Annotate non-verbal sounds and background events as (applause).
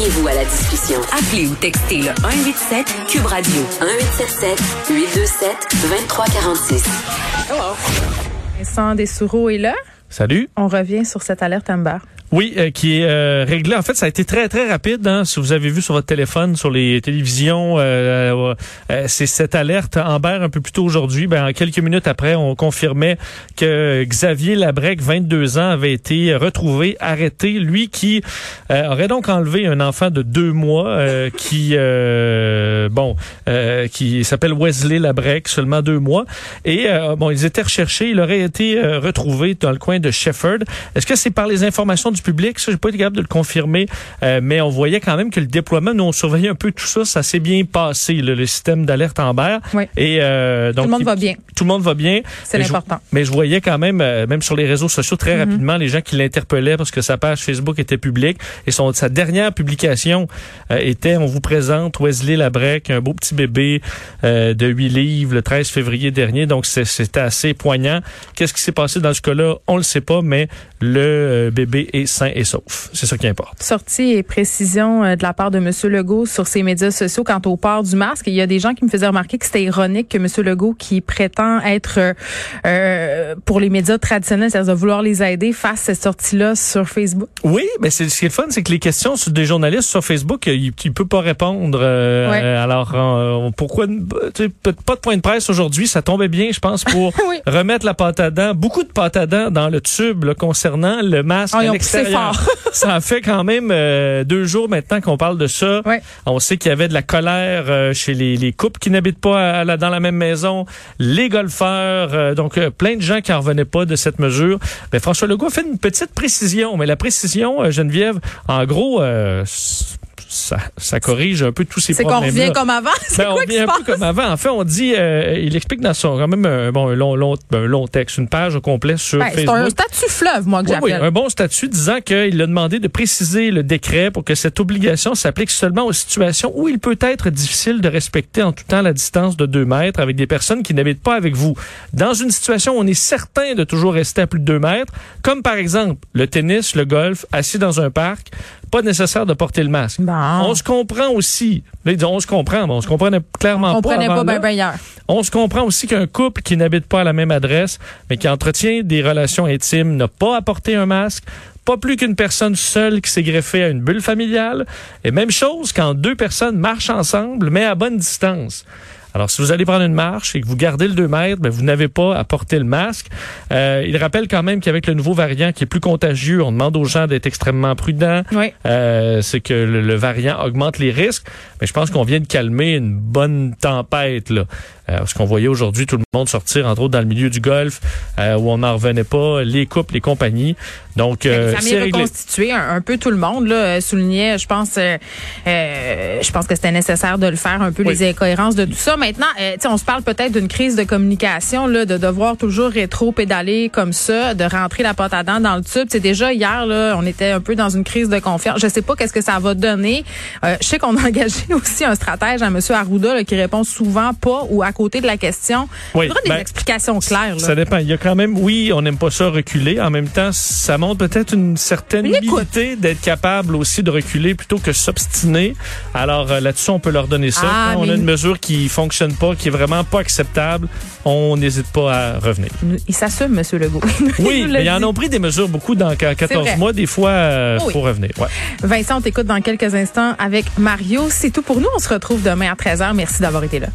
Joignez-vous à la discussion. Appelez ou textez le 187 Cube Radio 1877 827 2346. Vincent Dessoureau est là. Salut. On revient sur cette alerte Amber. Oui, euh, qui est euh, réglé. En fait, ça a été très très rapide. Hein, si vous avez vu sur votre téléphone, sur les télévisions, euh, euh, c'est cette alerte Amber un peu plus tôt aujourd'hui. Ben, en quelques minutes après, on confirmait que Xavier Labrec, 22 ans, avait été retrouvé, arrêté. Lui qui aurait donc enlevé un enfant de deux mois, qui bon, qui s'appelle Wesley Labrec, seulement deux mois. Et bon, ils étaient recherchés. Il aurait été retrouvé dans le coin de Shefford. Est-ce que c'est par les informations du public. Ça, j'ai pas été capable de le confirmer, euh, mais on voyait quand même que le déploiement, nous on surveillait un peu tout ça, ça s'est bien passé, le système d'alerte Amber. Oui. Et euh, donc tout le monde va bien. Tout le monde va bien. C'est l'important. Mais je voyais quand même, euh, même sur les réseaux sociaux, très mm-hmm. rapidement, les gens qui l'interpellaient parce que sa page Facebook était publique et son sa dernière publication était on vous présente Wesley Labrec, un beau petit bébé de 8 livres le 13 février dernier. Donc c'était assez poignant. Qu'est-ce qui s'est passé dans ce cas-là? On le sait pas, mais le bébé est et. C'est ça qui importe. Sortie et précision euh, de la part de M. Legault sur ses médias sociaux quant au port du masque. Il y a des gens qui me faisaient remarquer que c'était ironique que M. Legault, qui prétend être euh, euh, pour les médias traditionnels, c'est-à-dire vouloir les aider, fasse cette sortie-là sur Facebook. Oui, mais c'est ce qui est fun, c'est que les questions des journalistes sur Facebook, il, ne peut pas répondre. alors, pourquoi pas de point de presse aujourd'hui Ça tombait bien, je pense, pour (laughs) remettre la pâte à dents, beaucoup de pâte à dents dans le tube concernant le masque. Ah, (laughs) ça fait quand même euh, deux jours maintenant qu'on parle de ça. On sait qu'il y avait de la colère euh, chez les, les, couples qui n'habitent pas dans la même maison, les golfeurs, euh, donc plein de gens qui en revenaient pas de cette mesure. Mais François Legault a fait une petite précision, mais la précision, Geneviève, en gros, ça, ça corrige un peu tous ces problèmes. C'est qu'on revient comme avant. (laughs) Ben, on revient un peu comme avant. En fait, on dit, euh, il explique dans son quand même un, bon, un long, long, un long texte, une page au complet sur ben, Facebook. C'est un statut fleuve, moi, que oui, j'appelle. Oui, un bon statut disant qu'il a demandé de préciser le décret pour que cette obligation s'applique seulement aux situations où il peut être difficile de respecter en tout temps la distance de deux mètres avec des personnes qui n'habitent pas avec vous. Dans une situation où on est certain de toujours rester à plus de deux mètres, comme par exemple le tennis, le golf, assis dans un parc, pas nécessaire de porter le masque. On se comprend aussi. on se comprend, mais on se comprenait clairement on pas. pas bien ben hier. On se comprend aussi qu'un couple qui n'habite pas à la même adresse, mais qui entretient des relations intimes, n'a pas à porter un masque. Pas plus qu'une personne seule qui s'est greffée à une bulle familiale. Et même chose quand deux personnes marchent ensemble, mais à bonne distance. Alors, si vous allez prendre une marche et que vous gardez le 2 mètres, ben, vous n'avez pas à porter le masque. Euh, il rappelle quand même qu'avec le nouveau variant qui est plus contagieux, on demande aux gens d'être extrêmement prudents. Oui. Euh, c'est que le, variant augmente les risques. Mais je pense qu'on vient de calmer une bonne tempête. Là. Euh, parce qu'on voyait aujourd'hui tout le monde sortir, entre autres dans le milieu du golf, euh, où on n'en revenait pas, les couples, les compagnies. Donc, euh, c'est reconstitué un, un, peu tout le monde. Là, soulignait, je pense, je pense que c'était nécessaire de le faire un peu les incohérences de tout ça. Maintenant, on se parle peut-être d'une crise de communication, là, de devoir toujours rétro-pédaler comme ça, de rentrer la pâte à dents dans le tube. C'est déjà hier, là, on était un peu dans une crise de confiance. Je sais pas qu'est-ce que ça va donner. je sais qu'on a (laughs) engagé aussi un stratège à M. Arruda qui répond souvent pas ou à côté de la question. Oui, Il faudrait des ben, explications claires. Là. Ça dépend. Il y a quand même, oui, on n'aime pas ça reculer. En même temps, ça montre peut-être une certaine humilité d'être capable aussi de reculer plutôt que s'obstiner. Alors euh, là-dessus, on peut leur donner ça. Ah, Quand on a une mesure qui fonctionne pas, qui est vraiment pas acceptable, on n'hésite pas à revenir. Il s'assume, M. Legault. (laughs) oui, mais ils en ont pris des mesures beaucoup dans 14 mois. Des fois, euh, oh faut revenir. Ouais. Vincent, on t'écoute dans quelques instants avec Mario. C'est tout pour nous. On se retrouve demain à 13h. Merci d'avoir été là.